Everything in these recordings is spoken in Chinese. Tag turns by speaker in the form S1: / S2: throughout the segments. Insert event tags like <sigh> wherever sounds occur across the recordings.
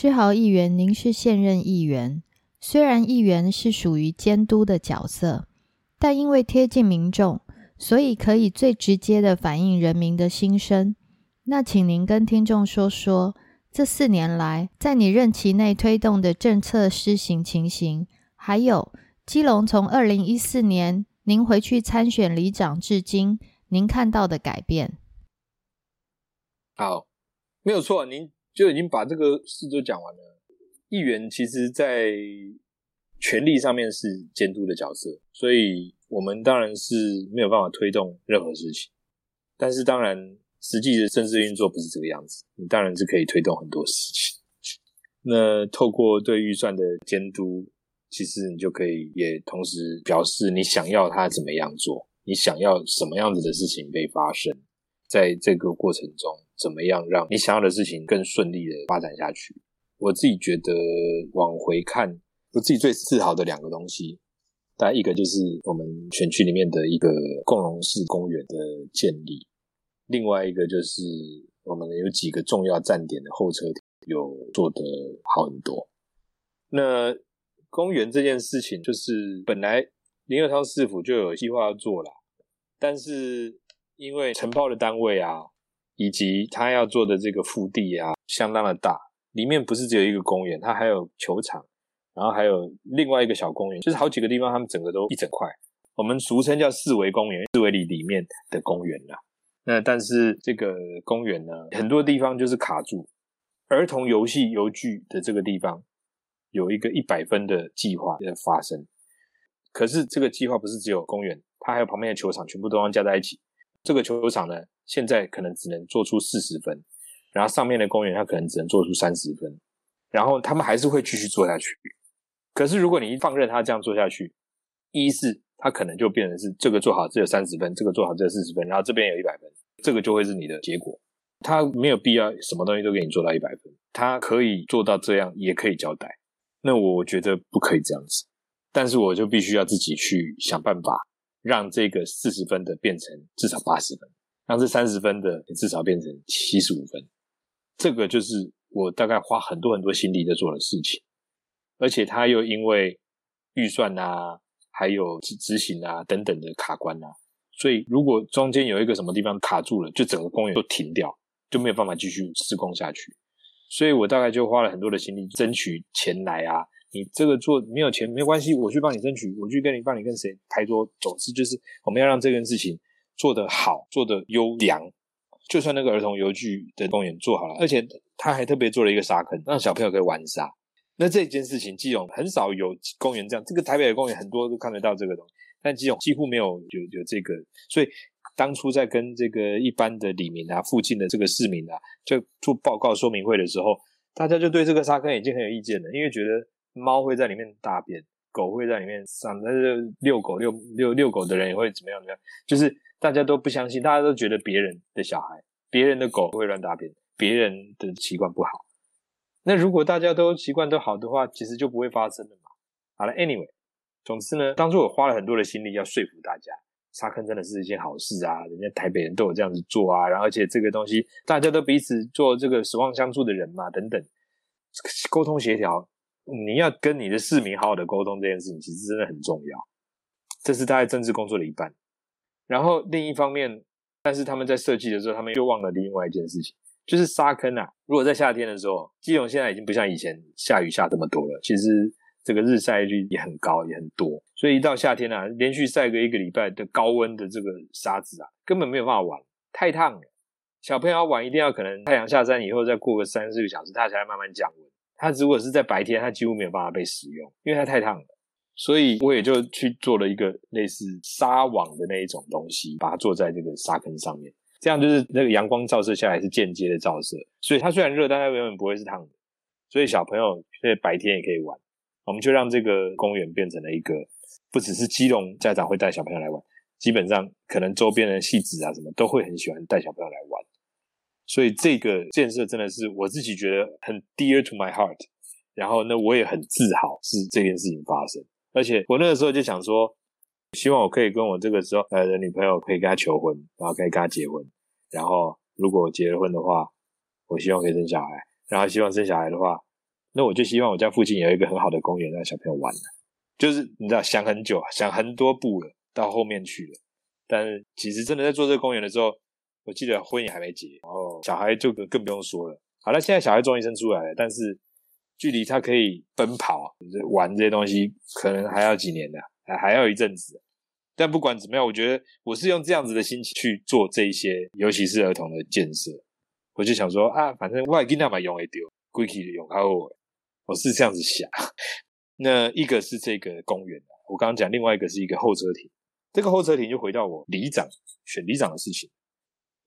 S1: 志豪议员，您是现任议员，虽然议员是属于监督的角色，但因为贴近民众，所以可以最直接的反映人民的心声。那请您跟听众说说，这四年来在你任期内推动的政策施行情形，还有基隆从二零一四年您回去参选里长至今，您看到的改变。
S2: 好，没有错，您就已经把这个事都讲完了。议员其实，在权力上面是监督的角色，所以我们当然是没有办法推动任何事情。但是，当然。实际的政治运作不是这个样子，你当然是可以推动很多事情。那透过对预算的监督，其实你就可以也同时表示你想要他怎么样做，你想要什么样子的事情被发生，在这个过程中，怎么样让你想要的事情更顺利的发展下去。我自己觉得往回看，我自己最自豪的两个东西，大概一个就是我们选区里面的一个共荣式公园的建立。另外一个就是我们有几个重要站点的候车有做得好很多。那公园这件事情，就是本来林二昌市府就有计划要做了，但是因为承包的单位啊，以及他要做的这个腹地啊，相当的大，里面不是只有一个公园，它还有球场，然后还有另外一个小公园，就是好几个地方，他们整个都一整块，我们俗称叫四维公园，四维里里面的公园啦。那但是这个公园呢，很多地方就是卡住。儿童游戏游具的这个地方有一个一百分的计划在发生，可是这个计划不是只有公园，它还有旁边的球场，全部都要加在一起。这个球场呢，现在可能只能做出四十分，然后上面的公园它可能只能做出三十分，然后他们还是会继续做下去。可是如果你一放任他这样做下去，一是他可能就变成是这个做好只有三十分，这个做好只有四十分，然后这边有一百分。这个就会是你的结果，他没有必要什么东西都给你做到一百分，他可以做到这样，也可以交代。那我觉得不可以这样子，但是我就必须要自己去想办法，让这个四十分的变成至少八十分，让这三十分的至少变成七十五分。这个就是我大概花很多很多心力在做的事情，而且他又因为预算啊，还有执执行啊等等的卡关啊。所以，如果中间有一个什么地方卡住了，就整个公园都停掉，就没有办法继续施工下去。所以我大概就花了很多的心力争取钱来啊。你这个做没有钱没关系，我去帮你争取，我去跟你帮你跟谁拍桌。总之就是我们要让这件事情做得好，做得优良。就算那个儿童游具的公园做好了，而且他还特别做了一个沙坑，让小朋友可以玩沙。那这件事情，基隆很少有公园这样，这个台北的公园很多都看得到这个东西。但基隆几乎没有有有这个，所以当初在跟这个一般的李明啊、附近的这个市民啊，就做报告说明会的时候，大家就对这个沙坑已经很有意见了，因为觉得猫会在里面大便，狗会在里面上，但是遛狗遛遛遛狗的人也会怎么样怎么样，就是大家都不相信，大家都觉得别人的小孩、别人的狗会乱大便，别人的习惯不好。那如果大家都习惯都好的话，其实就不会发生了嘛。好了，Anyway。总之呢，当初我花了很多的心力要说服大家，沙坑真的是一件好事啊！人家台北人都有这样子做啊，然后而且这个东西大家都彼此做这个守望相助的人嘛，等等，沟通协调，你要跟你的市民好好的沟通这件事情，其实真的很重要。这是大概政治工作的一半。然后另一方面，但是他们在设计的时候，他们又忘了另外一件事情，就是沙坑啊。如果在夏天的时候，基隆现在已经不像以前下雨下这么多了，其实。这个日晒率也很高，也很多，所以一到夏天啊，连续晒个一个礼拜的高温的这个沙子啊，根本没有办法玩，太烫了。小朋友要玩，一定要可能太阳下山以后，再过个三四个小时，它才慢慢降温。它如果是在白天，它几乎没有办法被使用，因为它太烫了。所以我也就去做了一个类似纱网的那一种东西，把它做在这个沙坑上面，这样就是那个阳光照射下来是间接的照射，所以它虽然热，但它永远不会是烫的。所以小朋友在白天也可以玩。我们就让这个公园变成了一个，不只是基隆家长会带小朋友来玩，基本上可能周边的戏子啊什么都会很喜欢带小朋友来玩，所以这个建设真的是我自己觉得很 dear to my heart，然后呢我也很自豪是这件事情发生，而且我那个时候就想说，希望我可以跟我这个时候呃的女朋友可以跟她求婚，然后可以跟她结婚，然后如果结了婚的话，我希望可以生小孩，然后希望生小孩的话。那我就希望我家附近有一个很好的公园让小朋友玩就是你知道想很久，想很多步了，到后面去了。但是其实真的在做这个公园的时候，我记得婚也还没结，然后小孩就更不用说了。好了，现在小孩终于生出来了，但是距离他可以奔跑、玩这些东西，可能还要几年呢，还还要一阵子。但不管怎么样，我觉得我是用这样子的心情去做这一些，尤其是儿童的建设。我就想说啊，反正外给那么用会丢，归去用好我。我是这样子想。<laughs> 那一个是这个公园，我刚刚讲，另外一个是一个候车亭。这个候车亭就回到我里长选里长的事情。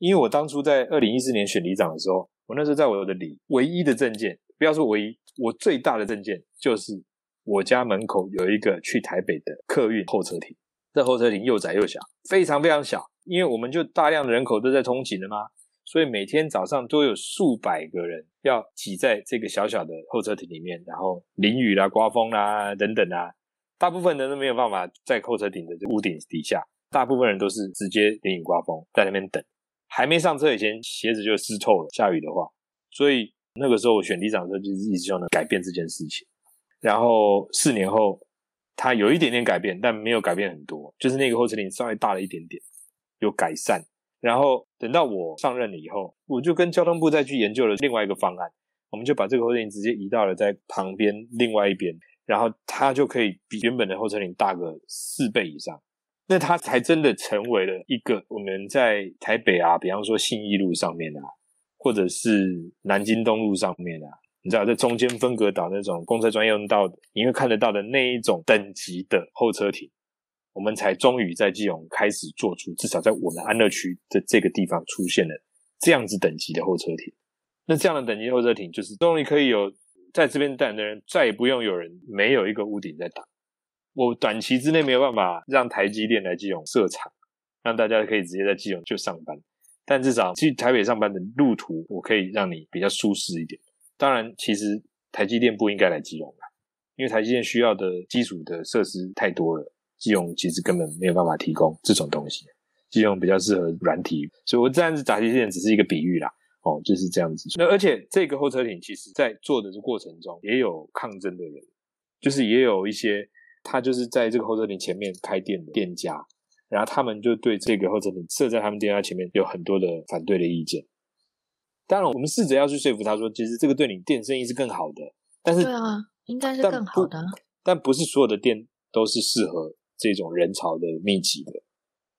S2: 因为我当初在二零一四年选里长的时候，我那时候在我的里唯一的证件，不要说唯一，我最大的证件就是我家门口有一个去台北的客运候车亭。这候车亭又窄又小，非常非常小，因为我们就大量的人口都在通勤的嘛，所以每天早上都有数百个人要挤在这个小小的候车亭里面，然后淋雨啦、刮风啦等等啊，大部分人都没有办法在候车亭的屋顶底下，大部分人都是直接淋雨刮风在那边等，还没上车以前鞋子就湿透了，下雨的话，所以那个时候我选里长的时候就是一直希望能改变这件事情，然后四年后。它有一点点改变，但没有改变很多，就是那个候车亭稍微大了一点点，有改善。然后等到我上任了以后，我就跟交通部再去研究了另外一个方案，我们就把这个候车亭直接移到了在旁边另外一边，然后它就可以比原本的候车亭大个四倍以上，那它才真的成为了一个我们在台北啊，比方说信义路上面啊，或者是南京东路上面啊。你知道，在中间分隔岛那种公车专用道，你会看得到的那一种等级的候车亭，我们才终于在基隆开始做出，至少在我们安乐区的这个地方出现了这样子等级的候车亭。那这样的等级候车亭，就是终于可以有在这边等的人，再也不用有人没有一个屋顶在挡。我短期之内没有办法让台积电来基隆设厂，让大家可以直接在基隆就上班，但至少去台北上班的路途，我可以让你比较舒适一点。当然，其实台积电不应该来基隆啦，因为台积电需要的基础的设施太多了，基隆其实根本没有办法提供这种东西。基隆比较适合软体，所以我这样子台积电只是一个比喻啦，哦，就是这样子。那而且这个候车亭其实在做的过程中也有抗争的人，就是也有一些他就是在这个候车亭前面开店的店家，然后他们就对这个候车亭设在他们店家前面有很多的反对的意见。当然，我们试着要去说服他说，其实这个对你店生意是更好的。但是，
S1: 对啊，应该是更好的。
S2: 但不是所有的店都是适合这种人潮的密集的。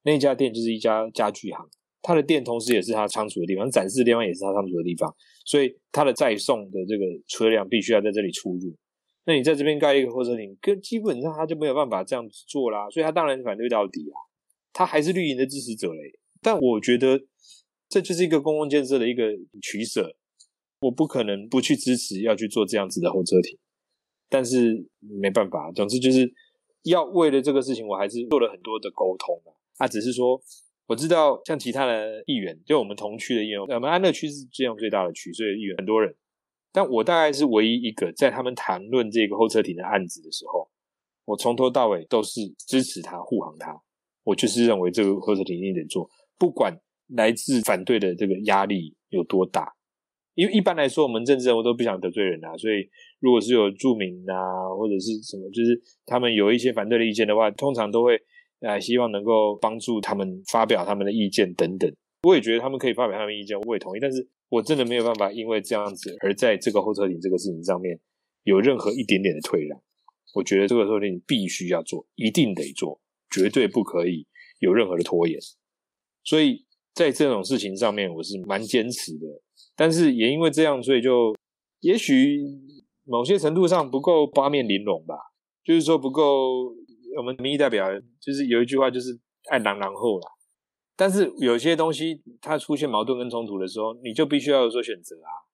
S2: 那家店就是一家家具行，他的店同时也是他仓储的地方，展示的地方也是他仓储的地方，所以他的再送的这个车辆必须要在这里出入。那你在这边盖一个候车亭，跟基本上他就没有办法这样子做啦，所以他当然反对到底啊。他还是绿营的支持者嘞。但我觉得。这就是一个公共建设的一个取舍，我不可能不去支持要去做这样子的候车亭，但是没办法，总之就是要为了这个事情，我还是做了很多的沟通啊。他只是说，我知道像其他的议员，就我们同区的议员，我们安乐区是这样最大的区，所以议员很多人，但我大概是唯一一个在他们谈论这个候车亭的案子的时候，我从头到尾都是支持他护航他，我就是认为这个候车亭一定得做，不管。来自反对的这个压力有多大？因为一般来说，我们政治人物都不想得罪人啊，所以如果是有著名啊，或者是什么，就是他们有一些反对的意见的话，通常都会啊，希望能够帮助他们发表他们的意见等等。我也觉得他们可以发表他们意见，我也同意。但是我真的没有办法因为这样子而在这个候车亭这个事情上面有任何一点点的退让。我觉得这个候车亭必须要做，一定得做，绝对不可以有任何的拖延。所以。在这种事情上面，我是蛮坚持的，但是也因为这样，所以就也许某些程度上不够八面玲珑吧，就是说不够。我们民意代表就是有一句话，就是爱狼狼后啦。但是有些东西它出现矛盾跟冲突的时候，你就必须要有所选择啊，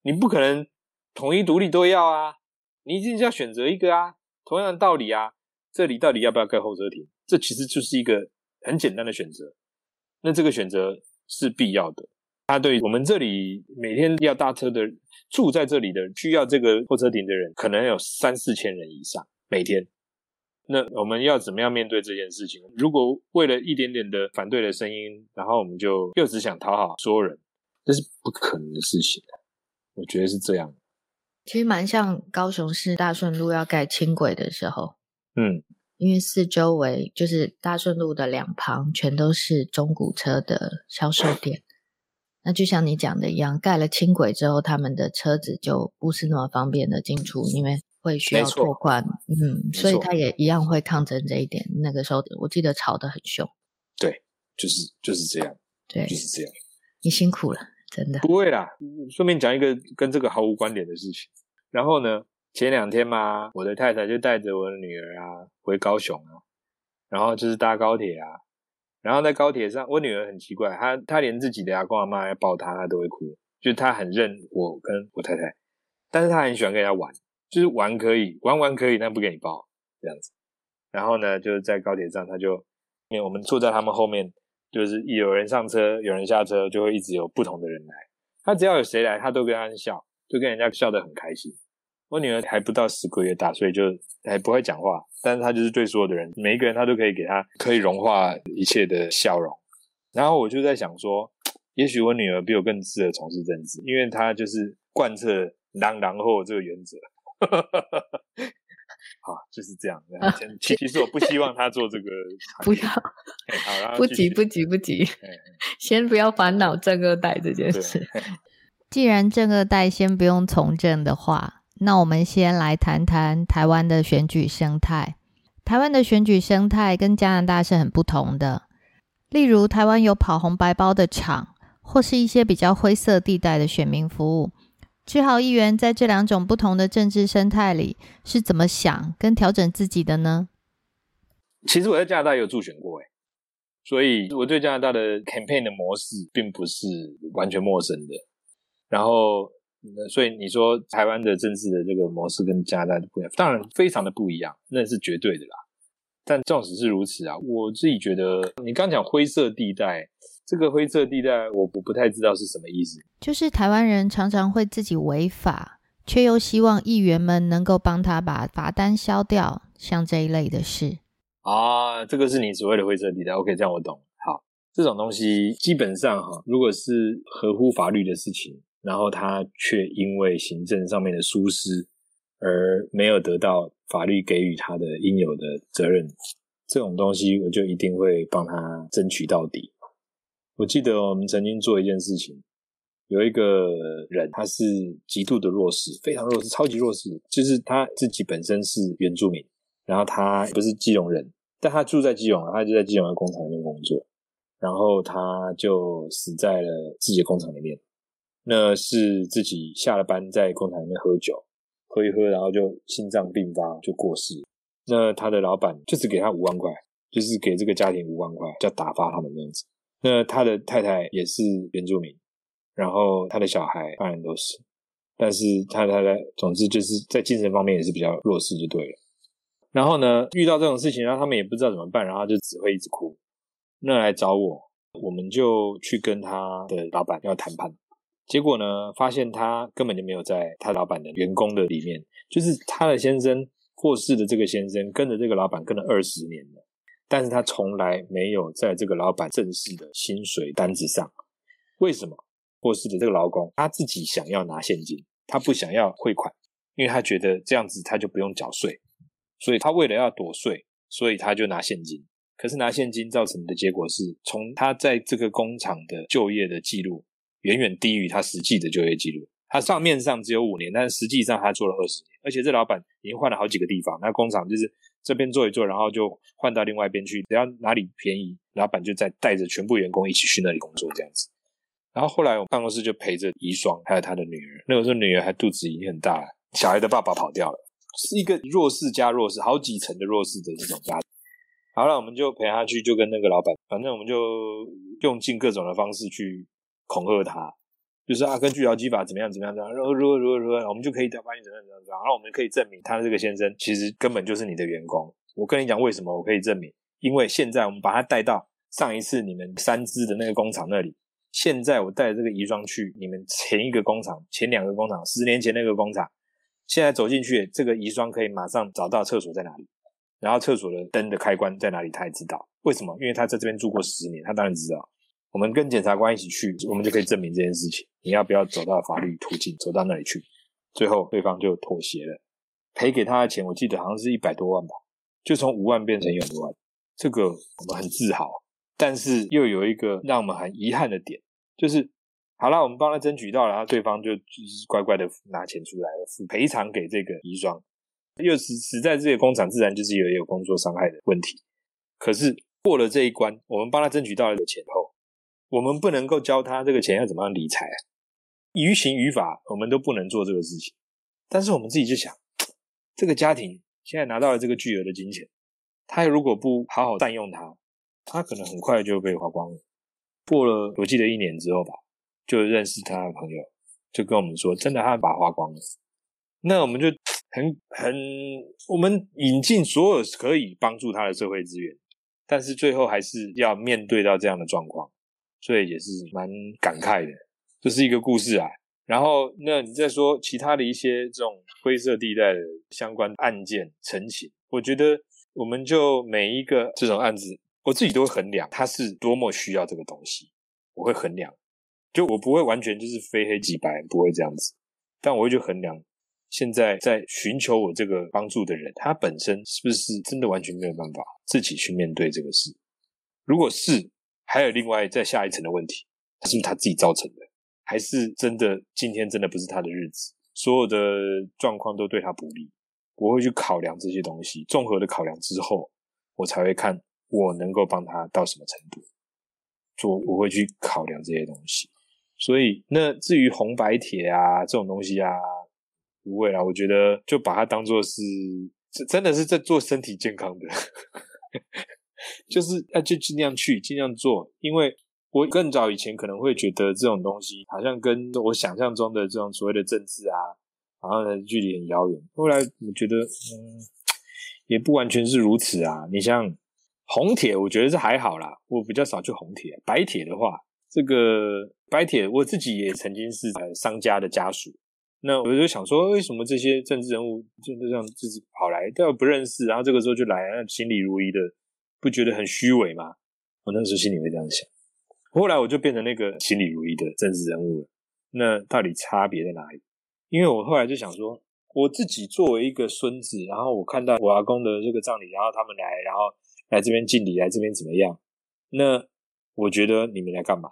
S2: 你不可能统一独立都要啊，你一定要选择一个啊。同样的道理啊，这里到底要不要盖候车亭？这其实就是一个很简单的选择。那这个选择是必要的。他对我们这里每天要搭车的、住在这里的、需要这个候车亭的人，可能有三四千人以上每天。那我们要怎么样面对这件事情？如果为了一点点的反对的声音，然后我们就又只想讨好所有人，这是不可能的事情。我觉得是这样。
S1: 其实蛮像高雄市大顺路要盖轻轨的时候，
S2: 嗯，
S1: 因为四周围就是大顺路的两旁全都是中古车的销售 <laughs> 店。那就像你讲的一样，盖了轻轨之后，他们的车子就不是那么方便的进出，因为会需要拓宽。嗯，所以他也一样会抗争这一点。那个时候我记得吵得很凶。
S2: 对，就是就是这样，
S1: 对
S2: 就是这样。
S1: 你辛苦了，真的。
S2: 不会啦，顺便讲一个跟这个毫无关联的事情。然后呢，前两天嘛，我的太太就带着我的女儿啊回高雄啊，然后就是搭高铁啊，然后在高铁上，我女儿很奇怪，她她连自己的阿公阿妈要抱她，她都会哭，就是她很认我跟我太太，但是她很喜欢跟人家玩，就是玩可以玩玩可以，但不给你抱这样子。然后呢，就是在高铁上，她就因为我们坐在他们后面，就是有人上车，有人下车，就会一直有不同的人来。她只要有谁来，她都跟他笑，就跟人家笑得很开心。我女儿还不到十个月大，所以就还不会讲话，但是她就是对所有的人，每一个人她都可以给她可以融化一切的笑容。然后我就在想说，也许我女儿比我更适合从事政治，因为她就是贯彻“狼狼后”这个原则。<laughs> 好，就是这样。其其实我不希望他做这个，
S1: 不要，
S2: 好，然 <laughs> 后
S1: 不急，不急，不急 <laughs> 先不要烦恼正二代这件事。既然正二代先不用从政的话，那我们先来谈谈台湾的选举生态。台湾的选举生态跟加拿大是很不同的。例如，台湾有跑红白包的场，或是一些比较灰色地带的选民服务。志豪议员在这两种不同的政治生态里是怎么想跟调整自己的呢？
S2: 其实我在加拿大有助选过，哎，所以我对加拿大的 campaign 的模式并不是完全陌生的。然后，所以你说台湾的政治的这个模式跟加拿大的不一样，当然非常的不一样，那是绝对的啦。但纵使是如此啊，我自己觉得你刚讲灰色地带，这个灰色地带我我不太知道是什么意思。
S1: 就是台湾人常常会自己违法，却又希望议员们能够帮他把罚单消掉，像这一类的事。
S2: 啊，这个是你所谓的灰色地带。OK，这样我懂。好，这种东西基本上哈，如果是合乎法律的事情，然后他却因为行政上面的疏失而没有得到法律给予他的应有的责任，这种东西我就一定会帮他争取到底。我记得我们曾经做一件事情，有一个人他是极度的弱势，非常弱势，超级弱势，就是他自己本身是原住民。然后他不是基隆人，但他住在基隆，他就在基隆的工厂里面工作，然后他就死在了自己的工厂里面。那是自己下了班在工厂里面喝酒，喝一喝，然后就心脏病发就过世。那他的老板就只给他五万块，就是给这个家庭五万块，叫打发他们这样子。那他的太太也是原住民，然后他的小孩当然都是，但是他太太总之就是在精神方面也是比较弱势，就对了。然后呢，遇到这种事情，然后他们也不知道怎么办，然后就只会一直哭。那来找我，我们就去跟他的老板要谈判。结果呢，发现他根本就没有在他老板的员工的里面，就是他的先生过世的这个先生跟着这个老板跟了二十年了，但是他从来没有在这个老板正式的薪水单子上。为什么？过世的这个劳工他自己想要拿现金，他不想要汇款，因为他觉得这样子他就不用缴税。所以他为了要躲税，所以他就拿现金。可是拿现金造成的结果是，从他在这个工厂的就业的记录远远低于他实际的就业记录。他账面上只有五年，但实际上他做了二十年。而且这老板已经换了好几个地方，那工厂就是这边做一做，然后就换到另外一边去，只要哪里便宜，老板就再带着全部员工一起去那里工作这样子。然后后来我办公室就陪着遗孀还有他的女儿，那个时候女儿还肚子已经很大了，小孩的爸爸跑掉了。是一个弱势加弱势，好几层的弱势的这种家庭。好了，我们就陪他去，就跟那个老板，反正我们就用尽各种的方式去恐吓他，就是啊，根据劳基法怎么样怎么样怎么样，然后如何如何如何，我们就可以把你怎么样怎么样，然后我们可以证明他这个先生其实根本就是你的员工。我跟你讲为什么我可以证明，因为现在我们把他带到上一次你们三支的那个工厂那里，现在我带这个遗孀去你们前一个工厂、前两个工厂、十年前那个工厂。现在走进去，这个遗孀可以马上找到厕所在哪里，然后厕所的灯的开关在哪里，他也知道。为什么？因为他在这边住过十年，他当然知道。我们跟检察官一起去，我们就可以证明这件事情。你要不要走到法律途径，走到那里去？最后对方就妥协了，赔给他的钱，我记得好像是一百多万吧，就从五万变成一百多万，这个我们很自豪，但是又有一个让我们很遗憾的点，就是好了，我们帮他争取到了，然后对方就就是乖乖的拿钱出来了，赔偿给这个遗孀，又实实在这个工厂自然就是有有工作伤害的问题，可是过了这一关，我们帮他争取到了钱后，我们不能够教他这个钱要怎么样理财。于情于法，我们都不能做这个事情。但是我们自己就想，<tsk> 这个家庭现在拿到了这个巨额的金钱，他如果不好好善用它，他可能很快就被花光了。过了我记得一年之后吧，就认识他的朋友，就跟我们说，真的他把花光了。那我们就 <tsk> 很很，我们引进所有可以帮助他的社会资源，但是最后还是要面对到这样的状况，所以也是蛮感慨的。这是一个故事啊，然后那你再说其他的一些这种灰色地带的相关案件陈情，我觉得我们就每一个这种案子，我自己都会衡量他是多么需要这个东西，我会衡量，就我不会完全就是非黑即白，不会这样子，但我会去衡量现在在寻求我这个帮助的人，他本身是不是真的完全没有办法自己去面对这个事？如果是，还有另外再下一层的问题，是不是他自己造成的？还是真的，今天真的不是他的日子，所有的状况都对他不利。我会去考量这些东西，综合的考量之后，我才会看我能够帮他到什么程度。做我会去考量这些东西。所以，那至于红白帖啊这种东西啊，不会啦。我觉得就把它当做是，真的是在做身体健康的，就是啊，就尽量去尽量做，因为。我更早以前可能会觉得这种东西好像跟我想象中的这种所谓的政治啊，然后呢距离很遥远。后来我觉得，嗯，也不完全是如此啊。你像红铁，我觉得是还好啦。我比较少去红铁，白铁的话，这个白铁我自己也曾经是商家的家属。那我就想说，为什么这些政治人物就这样自己跑来，都要不认识，然后这个时候就来，心里如一的，不觉得很虚伪吗？我那时候心里会这样想。后来我就变成那个心里如意的政治人物了。那到底差别在哪里？因为我后来就想说，我自己作为一个孙子，然后我看到我阿公的这个葬礼，然后他们来，然后来这边敬礼，来这边怎么样？那我觉得你们来干嘛？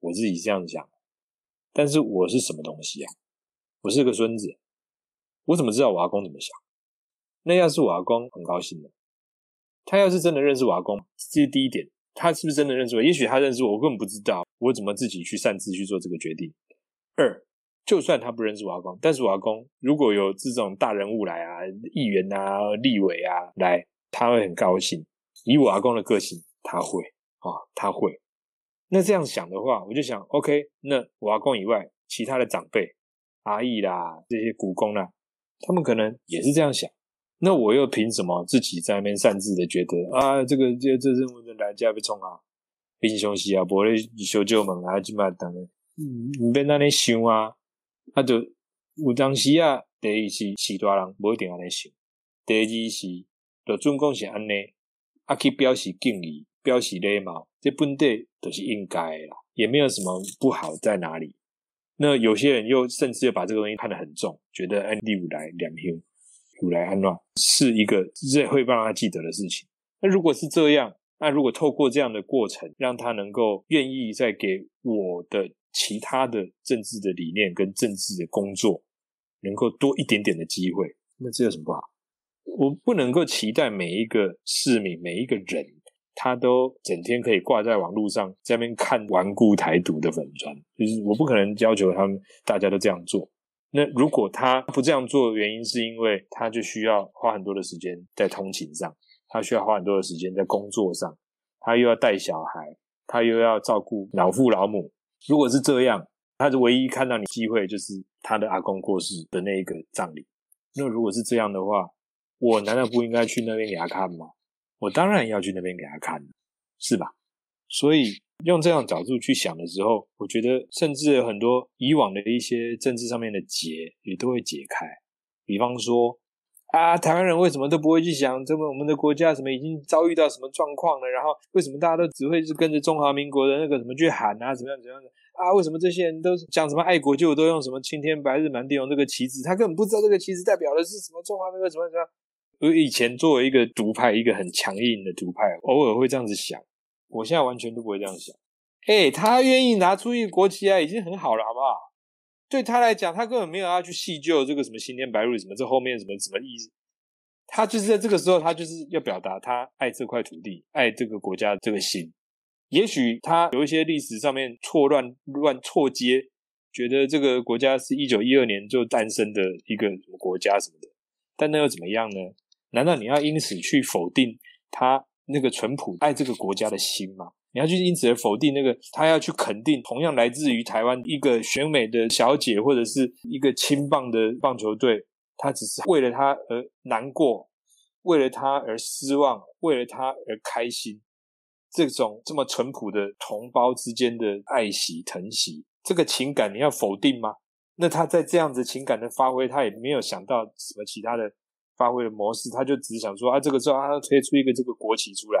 S2: 我自己这样想。但是我是什么东西啊？我是个孙子，我怎么知道我阿公怎么想？那要是我阿公很高兴的，他要是真的认识我阿公，这是第一点。他是不是真的认识我？也许他认识我，我根本不知道。我怎么自己去擅自去做这个决定？二，就算他不认识我阿公，但是我阿公如果有这种大人物来啊，议员啊、立委啊来，他会很高兴。以我阿公的个性，他会啊，他会。那这样想的话，我就想，OK，那我阿公以外，其他的长辈、阿姨啦、这些古公啦，他们可能也是这样想。那我又凭什么自己在那边擅自的觉得啊，这个这这任务的来家被冲啊，兵休息啊，不咧修旧门啊，就嘛等咧，唔别那里想啊，啊就有当时啊，第一是是大人不一定安尼想，第二是就总共是安尼，啊去表示敬意，表示礼貌，这本地都是应该的啦，也没有什么不好在哪里。那有些人又甚至又把这个东西看得很重，觉得哎，第五来两兄。如来安乱是一个这会让他记得的事情。那如果是这样，那如果透过这样的过程，让他能够愿意再给我的其他的政治的理念跟政治的工作，能够多一点点的机会，那这有什么不好？我不能够期待每一个市民、每一个人，他都整天可以挂在网络上在那边看顽固台独的粉砖，就是我不可能要求他们大家都这样做。那如果他不这样做，原因是因为他就需要花很多的时间在通勤上，他需要花很多的时间在工作上，他又要带小孩，他又要照顾老父老母。如果是这样，他的唯一看到你机会就是他的阿公过世的那一个葬礼。那如果是这样的话，我难道不应该去那边给他看吗？我当然要去那边给他看，是吧？所以。用这样角度去想的时候，我觉得甚至很多以往的一些政治上面的结也都会解开。比方说啊，台湾人为什么都不会去想，这么我们的国家什么已经遭遇到什么状况了？然后为什么大家都只会是跟着中华民国的那个什么去喊啊，怎么样怎么样的啊，为什么这些人都讲什么爱国，就都用什么青天白日满地红这个旗帜？他根本不知道这个旗帜代表的是什么中华民国什么什么。我以前作为一个独派，一个很强硬的独派，偶尔会这样子想。我现在完全都不会这样想。哎，他愿意拿出一个国旗来，已经很好了，好不好？对他来讲，他根本没有要去细究这个什么新天白日什么，这后面什么什么意思。他就是在这个时候，他就是要表达他爱这块土地，爱这个国家这个心。也许他有一些历史上面错乱乱错接，觉得这个国家是一九一二年就诞生的一个什么国家什么的，但那又怎么样呢？难道你要因此去否定他那个淳朴爱这个国家的心吗？你要去因此而否定那个他要去肯定同样来自于台湾一个选美的小姐或者是一个青棒的棒球队？他只是为了他而难过，为了他而失望，为了他而开心。这种这么淳朴的同胞之间的爱惜疼惜，这个情感你要否定吗？那他在这样子情感的发挥，他也没有想到什么其他的发挥的模式，他就只想说啊，这个时候他推出一个这个国旗出来，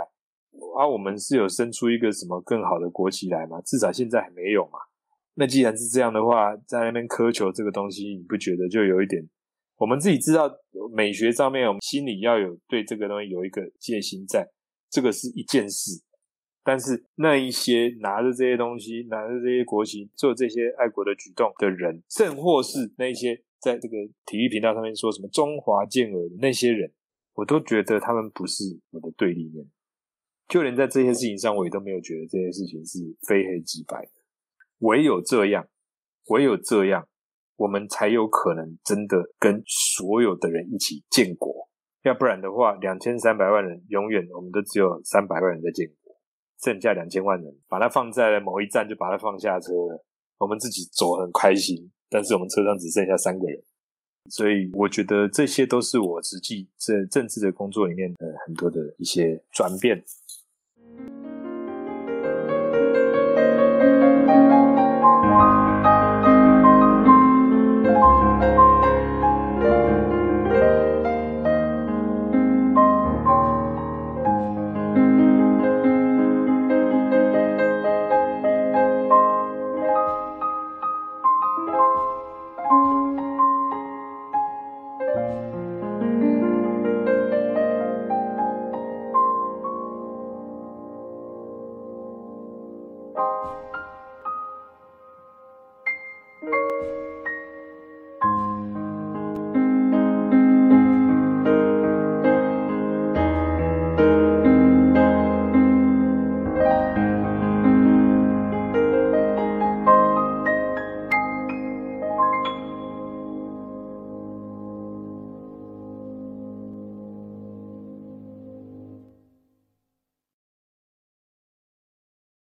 S2: 啊，我们是有生出一个什么更好的国旗来吗？至少现在还没有嘛。那既然是这样的话，在那边苛求这个东西，你不觉得就有一点？我们自己知道美学上面，我们心里要有对这个东西有一个戒心，在这个是一件事。但是那一些拿着这些东西、拿着这些国旗做这些爱国的举动的人，甚或是那些在这个体育频道上面说什么“中华健儿”的那些人，我都觉得他们不是我的对立面。就连在这些事情上，我也都没有觉得这些事情是非黑即白。唯有这样，唯有这样。我们才有可能真的跟所有的人一起建国，要不然的话，两千三百万人永远我们都只有三百万人在建国，剩下两千万人把它放在了某一站就把它放下车了，我们自己走很开心，但是我们车上只剩下三个人，所以我觉得这些都是我实际在政治的工作里面的很多的一些转变。